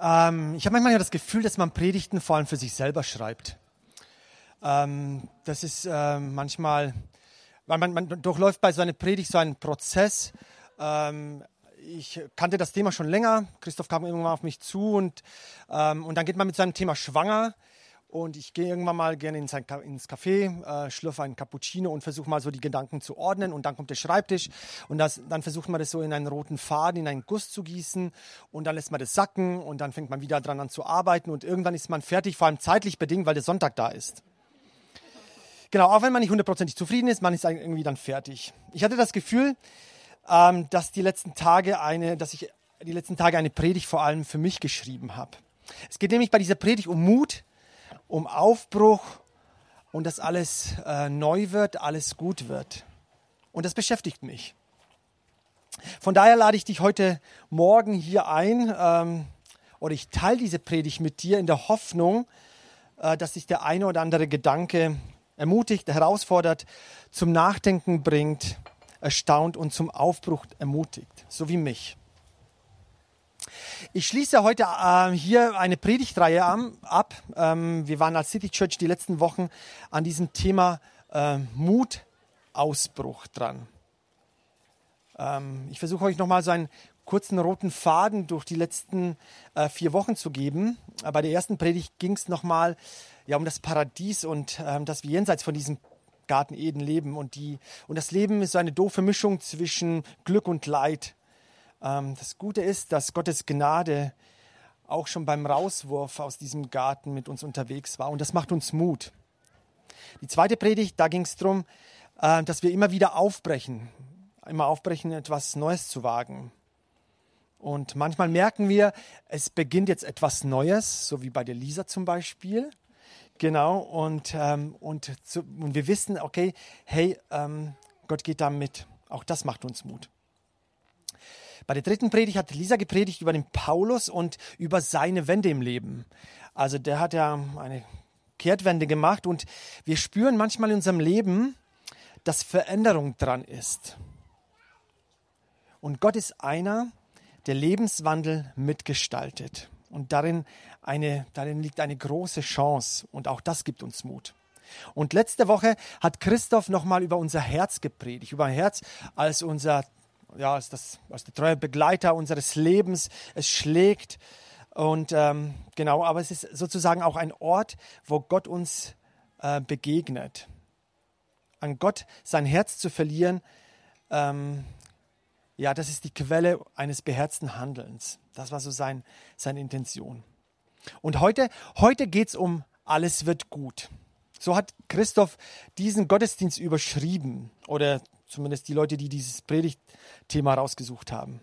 ähm, ich habe manchmal ja das Gefühl, dass man Predigten vor allem für sich selber schreibt. Ähm, das ist äh, manchmal, man, man, durchläuft bei so einer Predigt so einen Prozess. Ähm, ich kannte das Thema schon länger. Christoph kam irgendwann auf mich zu und, ähm, und dann geht man mit seinem Thema schwanger. Und ich gehe irgendwann mal gerne ins, ins Café, äh, schlürfe einen Cappuccino und versuche mal so die Gedanken zu ordnen. Und dann kommt der Schreibtisch und das, dann versucht man das so in einen roten Faden, in einen Guss zu gießen. Und dann lässt man das sacken und dann fängt man wieder dran an zu arbeiten. Und irgendwann ist man fertig, vor allem zeitlich bedingt, weil der Sonntag da ist. Genau, auch wenn man nicht hundertprozentig zufrieden ist, man ist irgendwie dann fertig. Ich hatte das Gefühl, ähm, dass die letzten Tage eine, dass ich die letzten Tage eine Predigt vor allem für mich geschrieben habe. Es geht nämlich bei dieser Predigt um Mut, um Aufbruch und dass alles äh, neu wird, alles gut wird. Und das beschäftigt mich. Von daher lade ich dich heute Morgen hier ein ähm, oder ich teile diese Predigt mit dir in der Hoffnung, äh, dass sich der eine oder andere Gedanke ermutigt, herausfordert, zum Nachdenken bringt, erstaunt und zum Aufbruch ermutigt, so wie mich. Ich schließe heute äh, hier eine Predigtreihe ab. Ähm, wir waren als City Church die letzten Wochen an diesem Thema äh, Mutausbruch dran. Ähm, ich versuche euch nochmal so einen kurzen roten Faden durch die letzten äh, vier Wochen zu geben. Äh, bei der ersten Predigt ging es nochmal ja, um das Paradies und ähm, dass wir jenseits von diesem Garten Eden leben. Und, die, und das Leben ist so eine doofe Mischung zwischen Glück und Leid. Ähm, das Gute ist, dass Gottes Gnade auch schon beim Rauswurf aus diesem Garten mit uns unterwegs war. Und das macht uns Mut. Die zweite Predigt, da ging es darum, äh, dass wir immer wieder aufbrechen. Immer aufbrechen, etwas Neues zu wagen. Und manchmal merken wir, es beginnt jetzt etwas Neues, so wie bei der Lisa zum Beispiel. Genau, und, ähm, und, zu, und wir wissen, okay, hey, ähm, Gott geht da mit. Auch das macht uns Mut. Bei der dritten Predigt hat Lisa gepredigt über den Paulus und über seine Wende im Leben. Also der hat ja eine Kehrtwende gemacht und wir spüren manchmal in unserem Leben, dass Veränderung dran ist. Und Gott ist einer, der Lebenswandel mitgestaltet. Und darin, eine, darin liegt eine große Chance. Und auch das gibt uns Mut. Und letzte Woche hat Christoph nochmal über unser Herz gepredigt, über Herz als unser ja, ist das, als der treue Begleiter unseres Lebens. Es schlägt und ähm, genau, aber es ist sozusagen auch ein Ort, wo Gott uns äh, begegnet. An Gott sein Herz zu verlieren, ähm, ja, das ist die Quelle eines beherzten Handelns. Das war so sein, seine Intention. Und heute, heute geht es um alles wird gut. So hat Christoph diesen Gottesdienst überschrieben oder zumindest die Leute, die dieses Predigtthema rausgesucht haben.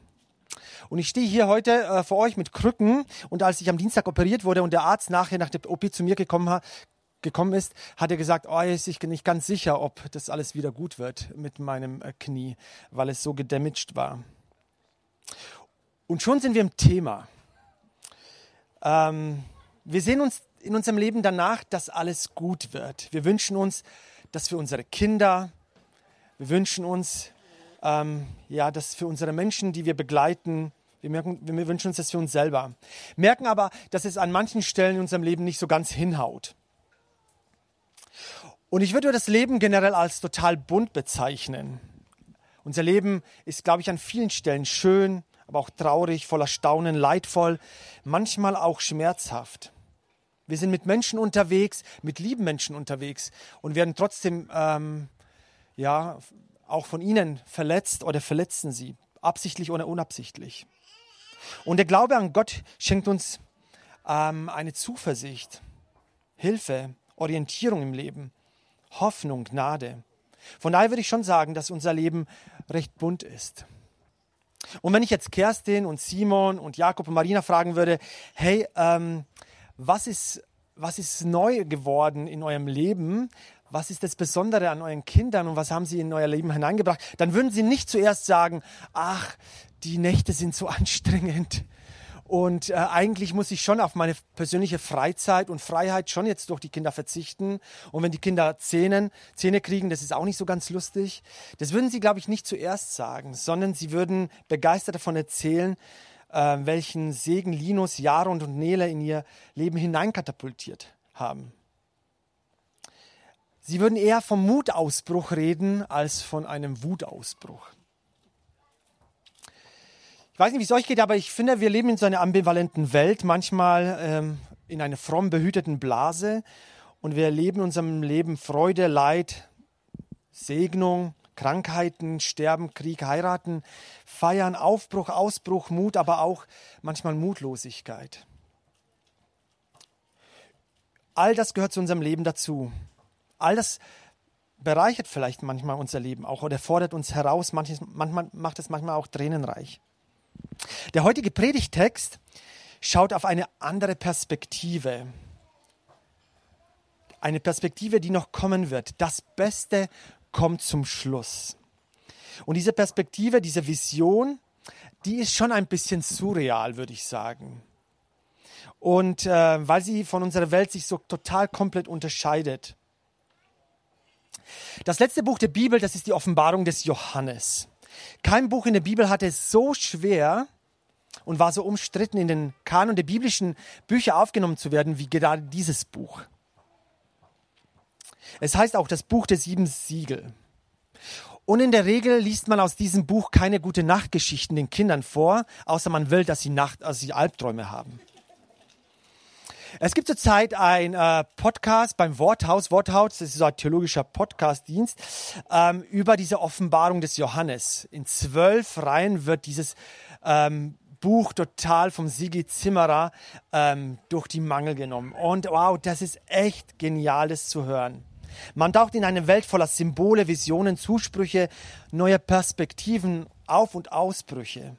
Und ich stehe hier heute äh, vor euch mit Krücken und als ich am Dienstag operiert wurde und der Arzt nachher nach der OP zu mir gekommen, ha gekommen ist, hat er gesagt, oh, er ist sich nicht ganz sicher, ob das alles wieder gut wird mit meinem äh, Knie, weil es so gedamaged war. Und schon sind wir im Thema. Ähm, wir sehen uns in unserem Leben danach, dass alles gut wird. Wir wünschen uns, dass für unsere Kinder, wir wünschen uns, ähm, ja, dass für unsere Menschen, die wir begleiten, wir, merken, wir wünschen uns das für uns selber. Merken aber, dass es an manchen Stellen in unserem Leben nicht so ganz hinhaut. Und ich würde das Leben generell als total bunt bezeichnen. Unser Leben ist, glaube ich, an vielen Stellen schön, aber auch traurig, voller Staunen, leidvoll, manchmal auch schmerzhaft. Wir sind mit Menschen unterwegs, mit lieben Menschen unterwegs und werden trotzdem ähm, ja, auch von ihnen verletzt oder verletzen sie, absichtlich oder unabsichtlich. Und der Glaube an Gott schenkt uns ähm, eine Zuversicht, Hilfe, Orientierung im Leben, Hoffnung, Gnade. Von daher würde ich schon sagen, dass unser Leben recht bunt ist. Und wenn ich jetzt Kerstin und Simon und Jakob und Marina fragen würde, hey, ähm, was ist was ist neu geworden in eurem Leben? Was ist das Besondere an euren Kindern und was haben sie in euer Leben hineingebracht? Dann würden sie nicht zuerst sagen, ach, die Nächte sind so anstrengend. Und äh, eigentlich muss ich schon auf meine persönliche Freizeit und Freiheit schon jetzt durch die Kinder verzichten. Und wenn die Kinder Zähne, Zähne kriegen, das ist auch nicht so ganz lustig. Das würden sie, glaube ich, nicht zuerst sagen, sondern sie würden begeistert davon erzählen, äh, welchen Segen Linus, Jaron und Nele in ihr Leben hineinkatapultiert haben. Sie würden eher vom Mutausbruch reden als von einem Wutausbruch. Ich weiß nicht, wie es euch geht, aber ich finde, wir leben in so einer ambivalenten Welt, manchmal ähm, in einer fromm behüteten Blase und wir erleben in unserem Leben Freude, Leid, Segnung, Krankheiten, Sterben, Krieg, Heiraten, Feiern, Aufbruch, Ausbruch, Mut, aber auch manchmal Mutlosigkeit. All das gehört zu unserem Leben dazu. All das bereichert vielleicht manchmal unser Leben auch oder fordert uns heraus, manches, manchmal macht es manchmal auch tränenreich. Der heutige Predigtext schaut auf eine andere Perspektive. Eine Perspektive, die noch kommen wird. Das Beste kommt zum Schluss. Und diese Perspektive, diese Vision, die ist schon ein bisschen surreal, würde ich sagen. Und äh, weil sie von unserer Welt sich so total komplett unterscheidet. Das letzte Buch der Bibel, das ist die Offenbarung des Johannes. Kein Buch in der Bibel hatte es so schwer und war so umstritten, in den Kanon der biblischen Bücher aufgenommen zu werden, wie gerade dieses Buch. Es heißt auch das Buch der sieben Siegel. Und in der Regel liest man aus diesem Buch keine gute Nachtgeschichten den Kindern vor, außer man will, dass sie Nacht, also sie Albträume haben. Es gibt zurzeit ein äh, Podcast beim Worthaus. Worthaus, das ist so ein theologischer Podcastdienst, ähm, über diese Offenbarung des Johannes. In zwölf Reihen wird dieses ähm, Buch total vom Sigi Zimmerer ähm, durch die Mangel genommen. Und wow, das ist echt geniales zu hören. Man taucht in eine Welt voller Symbole, Visionen, Zusprüche, neue Perspektiven, Auf- und Ausbrüche.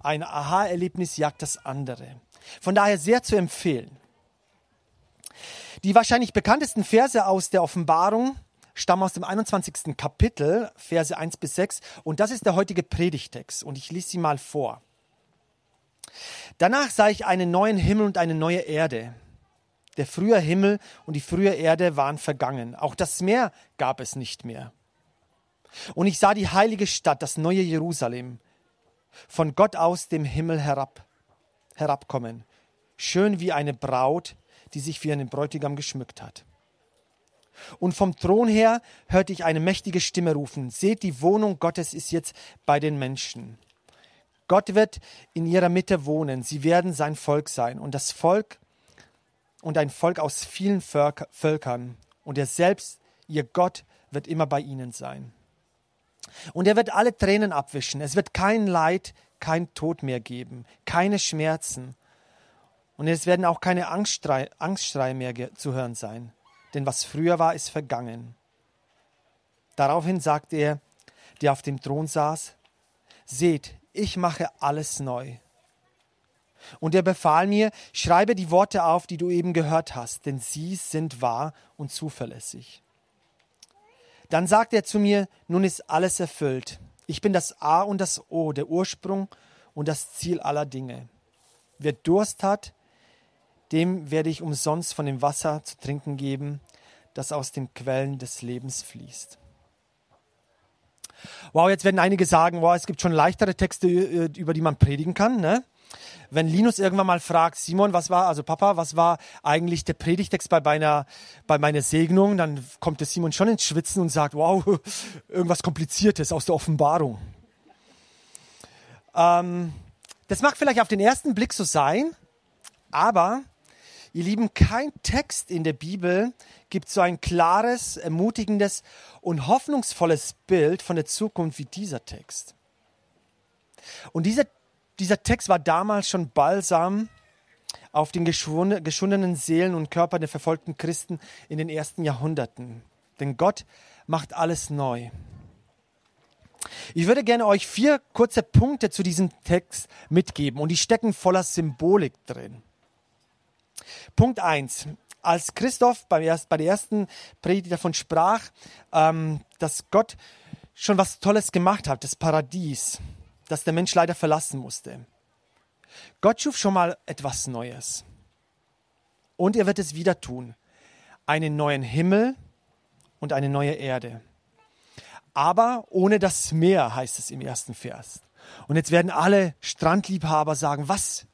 Ein Aha-Erlebnis jagt das andere. Von daher sehr zu empfehlen. Die wahrscheinlich bekanntesten Verse aus der Offenbarung stammen aus dem 21. Kapitel, Verse 1 bis 6. Und das ist der heutige Predigtext. Und ich lese sie mal vor. Danach sah ich einen neuen Himmel und eine neue Erde. Der frühe Himmel und die frühe Erde waren vergangen. Auch das Meer gab es nicht mehr. Und ich sah die heilige Stadt, das neue Jerusalem, von Gott aus dem Himmel herab, herabkommen, schön wie eine Braut, die sich für einen Bräutigam geschmückt hat. Und vom Thron her hörte ich eine mächtige Stimme rufen, seht, die Wohnung Gottes ist jetzt bei den Menschen. Gott wird in ihrer Mitte wohnen, sie werden sein Volk sein und das Volk und ein Volk aus vielen Völkern und er selbst, ihr Gott, wird immer bei ihnen sein. Und er wird alle Tränen abwischen, es wird kein Leid, kein Tod mehr geben, keine Schmerzen, und es werden auch keine Angstschrei, mehr zu hören sein, denn was früher war, ist vergangen. Daraufhin sagte er, der auf dem Thron saß, Seht, ich mache alles neu. Und er befahl mir, schreibe die Worte auf, die du eben gehört hast, denn sie sind wahr und zuverlässig. Dann sagte er zu mir, nun ist alles erfüllt. Ich bin das A und das O, der Ursprung und das Ziel aller Dinge. Wer Durst hat, dem werde ich umsonst von dem Wasser zu trinken geben, das aus den Quellen des Lebens fließt. Wow, jetzt werden einige sagen, wow, es gibt schon leichtere Texte, äh, über die man predigen kann. Ne? Wenn Linus irgendwann mal fragt, Simon, was war, also Papa, was war eigentlich der Predigtext bei meiner, bei meiner Segnung, dann kommt der Simon schon ins Schwitzen und sagt, wow, irgendwas Kompliziertes aus der Offenbarung. Ähm, das mag vielleicht auf den ersten Blick so sein, aber Ihr Lieben, kein Text in der Bibel gibt so ein klares, ermutigendes und hoffnungsvolles Bild von der Zukunft wie dieser Text. Und dieser, dieser Text war damals schon balsam auf den geschundenen Seelen und Körpern der verfolgten Christen in den ersten Jahrhunderten. Denn Gott macht alles neu. Ich würde gerne euch vier kurze Punkte zu diesem Text mitgeben und die stecken voller Symbolik drin. Punkt 1. als Christoph bei der ersten Predigt davon sprach, ähm, dass Gott schon was Tolles gemacht hat, das Paradies, das der Mensch leider verlassen musste. Gott schuf schon mal etwas Neues. Und er wird es wieder tun. Einen neuen Himmel und eine neue Erde. Aber ohne das Meer heißt es im ersten Vers. Und jetzt werden alle Strandliebhaber sagen, was?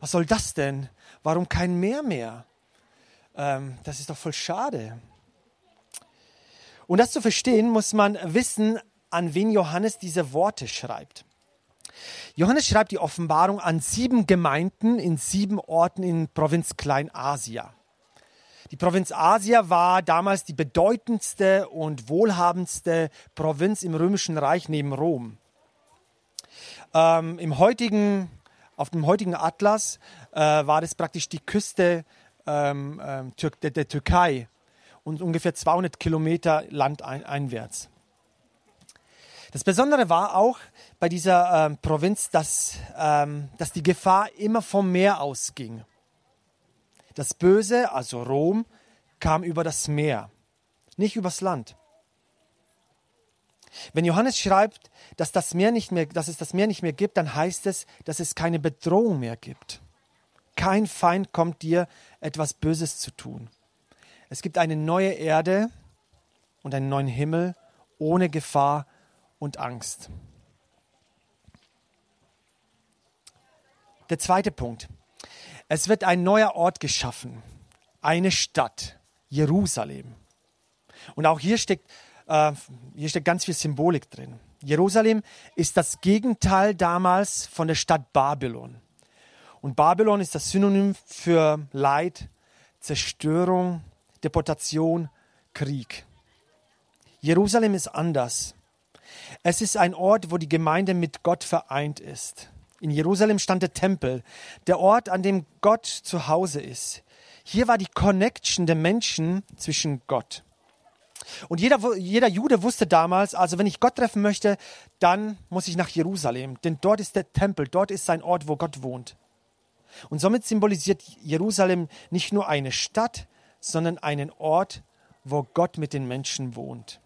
Was soll das denn? Warum kein Meer mehr? Ähm, das ist doch voll schade. Und das zu verstehen, muss man wissen, an wen Johannes diese Worte schreibt. Johannes schreibt die Offenbarung an sieben Gemeinden in sieben Orten in Provinz Kleinasien. Die Provinz Asia war damals die bedeutendste und wohlhabendste Provinz im Römischen Reich neben Rom. Ähm, Im heutigen, auf dem heutigen Atlas äh, war das praktisch die Küste ähm, ähm der, der, Türkei und ungefähr 200 Kilometer landeinwärts. Das Besondere war auch bei dieser ähm, Provinz, dass, ähm, dass die Gefahr immer vom Meer ausging. Das Böse, also Rom, kam über das Meer, nicht übers Land. Wenn Johannes schreibt, dass, das Meer nicht mehr, dass es das Meer nicht mehr gibt, dann heißt es, dass es keine Bedrohung mehr gibt. Kein Feind kommt dir, etwas Böses zu tun. Es gibt eine neue Erde und einen neuen Himmel ohne Gefahr und Angst. Der zweite Punkt. Es wird ein neuer Ort geschaffen, eine Stadt, Jerusalem. Und auch hier steckt, äh, hier steckt ganz viel Symbolik drin. Jerusalem ist das Gegenteil damals von der Stadt Babylon. Und Babylon ist das Synonym für Leid, Zerstörung, Deportation, Krieg. Jerusalem ist anders. Es ist ein Ort, wo die Gemeinde mit Gott vereint ist. In Jerusalem stand der Tempel, der Ort, an dem Gott zu Hause ist. Hier war die Connection der Menschen zwischen Gott. Und jeder, jeder Jude wusste damals, also wenn ich Gott treffen möchte, dann muss ich nach Jerusalem, denn dort ist der Tempel, dort ist sein Ort, wo Gott wohnt. Und somit symbolisiert Jerusalem nicht nur eine Stadt, sondern einen Ort, wo Gott mit den Menschen wohnt.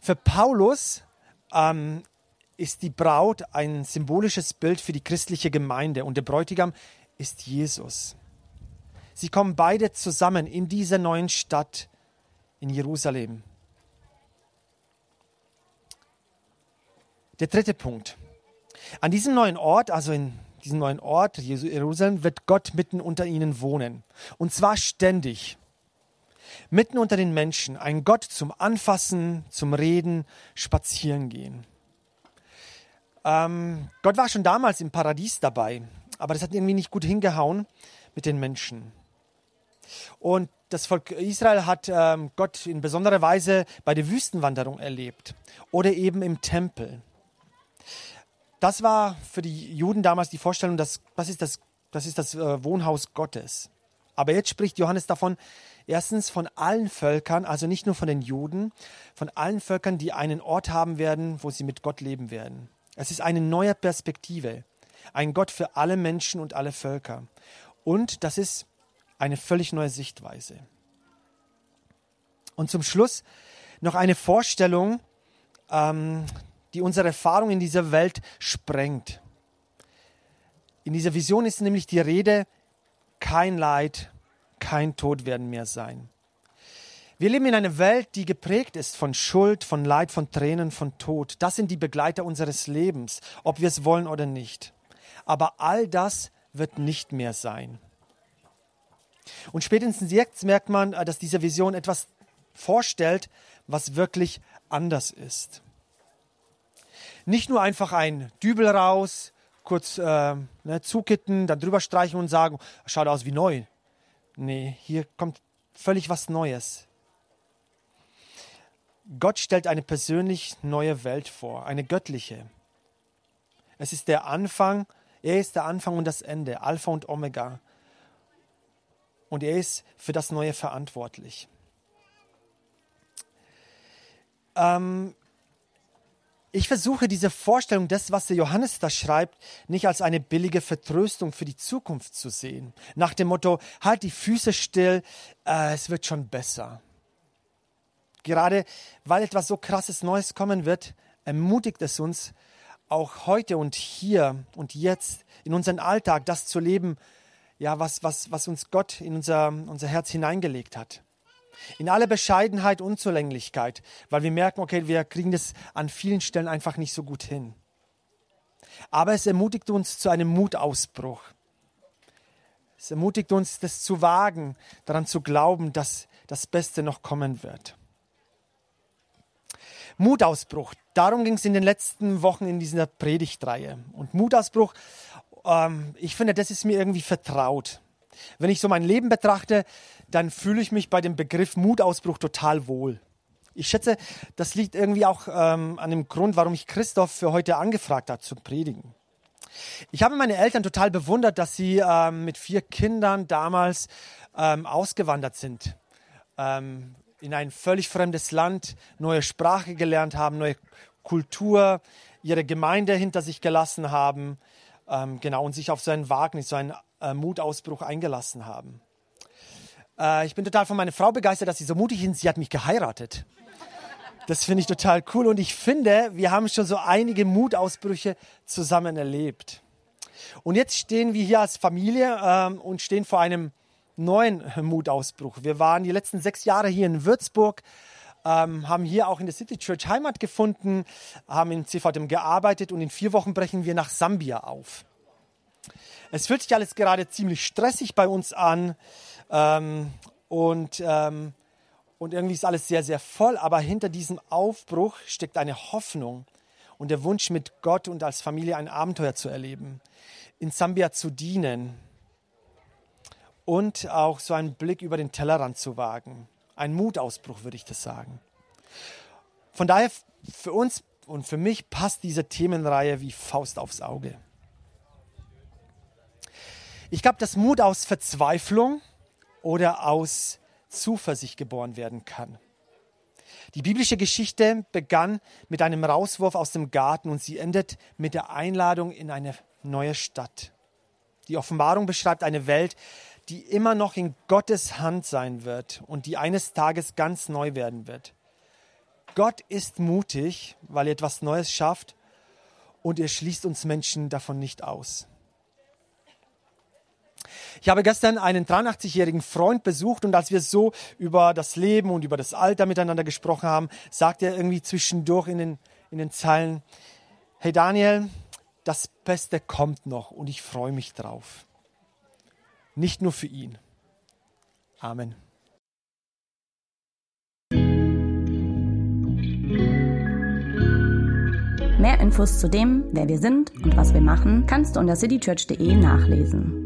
Für Paulus ähm, ist die Braut ein symbolisches Bild für die christliche Gemeinde und der Bräutigam ist Jesus. Sie kommen beide zusammen in dieser neuen Stadt in Jerusalem. Der dritte Punkt. An diesem neuen Ort, also in diesem neuen Ort, Jerusalem, wird Gott mitten unter ihnen wohnen. Und zwar ständig. Mitten unter den Menschen. Ein Gott zum Anfassen, zum Reden, spazieren gehen. Ähm, Gott war schon damals im Paradies dabei, aber das hat irgendwie nicht gut hingehauen mit den Menschen. Und das Volk Israel hat ähm, Gott in besonderer Weise bei der Wüstenwanderung erlebt oder eben im Tempel. Das war für die Juden damals die Vorstellung, dass das ist das, das, ist das äh, Wohnhaus Gottes. Aber jetzt spricht Johannes davon, erstens von allen Völkern, also nicht nur von den Juden, von allen Völkern, die einen Ort haben werden, wo sie mit Gott leben werden. Es ist eine neue Perspektive, ein Gott für alle Menschen und alle Völker. Und das ist eine völlig neue Sichtweise. Und zum Schluss noch eine Vorstellung, ähm, die unsere Erfahrung in dieser Welt sprengt. In dieser Vision ist nämlich die Rede, kein Leid, kein Tod werden mehr sein. Wir leben in einer Welt, die geprägt ist von Schuld, von Leid, von Tränen, von Tod. Das sind die Begleiter unseres Lebens, ob wir es wollen oder nicht. Aber all das wird nicht mehr sein. Und spätestens jetzt merkt man, äh, dass diese Vision etwas vorstellt, was wirklich anders ist. Nicht nur einfach ein Dübel raus, kurz äh, ne, zukitten, dann drüber streichen und sagen, schaut aus wie neu. Nee, hier kommt völlig was Neues. Gott stellt eine persönlich neue Welt vor, eine göttliche. Es ist der Anfang, er ist der Anfang und das Ende, Alpha und Omega. Und er ist für das Neue verantwortlich. Ähm, Ich versuche diese Vorstellung des, was der Johannes da schreibt, nicht als eine billige Vertröstung für die Zukunft zu sehen. Nach dem Motto, halt die Füße still, äh, es wird schon besser. Gerade weil etwas so krasses Neues kommen wird, ermutigt es uns, auch heute und hier und jetzt in unseren Alltag das zu leben, ja, was, was, was uns Gott in unser, unser Herz hineingelegt hat. In aller Bescheidenheit, Unzulänglichkeit, weil wir merken, okay, wir kriegen das an vielen Stellen einfach nicht so gut hin. Aber es ermutigt uns zu einem Mutausbruch. Es ermutigt uns, das zu wagen, daran zu glauben, dass das Beste noch kommen wird. Mutausbruch. Darum ging es in den letzten Wochen in dieser Predigtreihe. Und Mutausbruch, ähm, ich finde, das ist mir irgendwie vertraut. Wenn ich so mein Leben betrachte, dann fühle ich mich bei dem Begriff Mutausbruch total wohl. Ich schätze, das liegt irgendwie auch ähm, an dem Grund, warum ich Christoph für heute angefragt habe zum Predigen. Ich habe meine Eltern total bewundert, dass sie ähm, mit vier Kindern damals ähm, ausgewandert sind. Ähm, in ein völlig fremdes Land, neue Sprache gelernt haben, neue Kultur, ihre Gemeinde hinter sich gelassen haben, ähm, genau, und sich auf so ein Wagnis, so einen äh, Mutausbruch eingelassen haben. Äh, ich bin total von meiner Frau begeistert, dass sie so mutig ist. Sie hat mich geheiratet. Das finde ich total cool und ich finde, wir haben schon so einige Mutausbrüche zusammen erlebt. Und jetzt stehen wir hier als Familie ähm, und stehen vor einem neuen Mutausbruch. Wir waren die letzten sechs Jahre hier in Würzburg, ähm, haben hier auch in der City Church Heimat gefunden, haben in CVDM gearbeitet und in vier Wochen brechen wir nach Sambia auf. Es fühlt sich alles gerade ziemlich stressig bei uns an ähm, und, ähm, und irgendwie ist alles sehr, sehr voll, aber hinter diesem Aufbruch steckt eine Hoffnung und der Wunsch, mit Gott und als Familie ein Abenteuer zu erleben, in Sambia zu dienen und auch so einen Blick über den Tellerrand zu wagen. Ein Mutausbruch, würde ich das sagen. Von daher für uns und für mich passt diese Themenreihe wie Faust aufs Auge. Ich glaube, dass Mut aus Verzweiflung oder aus Zuversicht geboren werden kann. Die biblische Geschichte begann mit einem Rauswurf aus dem Garten und sie endet mit der Einladung in eine neue Stadt. Die Offenbarung beschreibt eine Welt, die immer noch in Gottes Hand sein wird und die eines Tages ganz neu werden wird. Gott ist mutig, weil er etwas Neues schafft und er schließt uns Menschen davon nicht aus. Ich habe gestern einen 83-jährigen Freund besucht und als wir so über das Leben und über das Alter miteinander gesprochen haben, sagte er irgendwie zwischendurch in den, in den Zeilen, hey Daniel, das Beste kommt noch und ich freue mich drauf nicht nur für ihn. Amen. Mehr Infos zu dem, wer wir sind und was wir machen, kannst du unter citychurch.de nachlesen.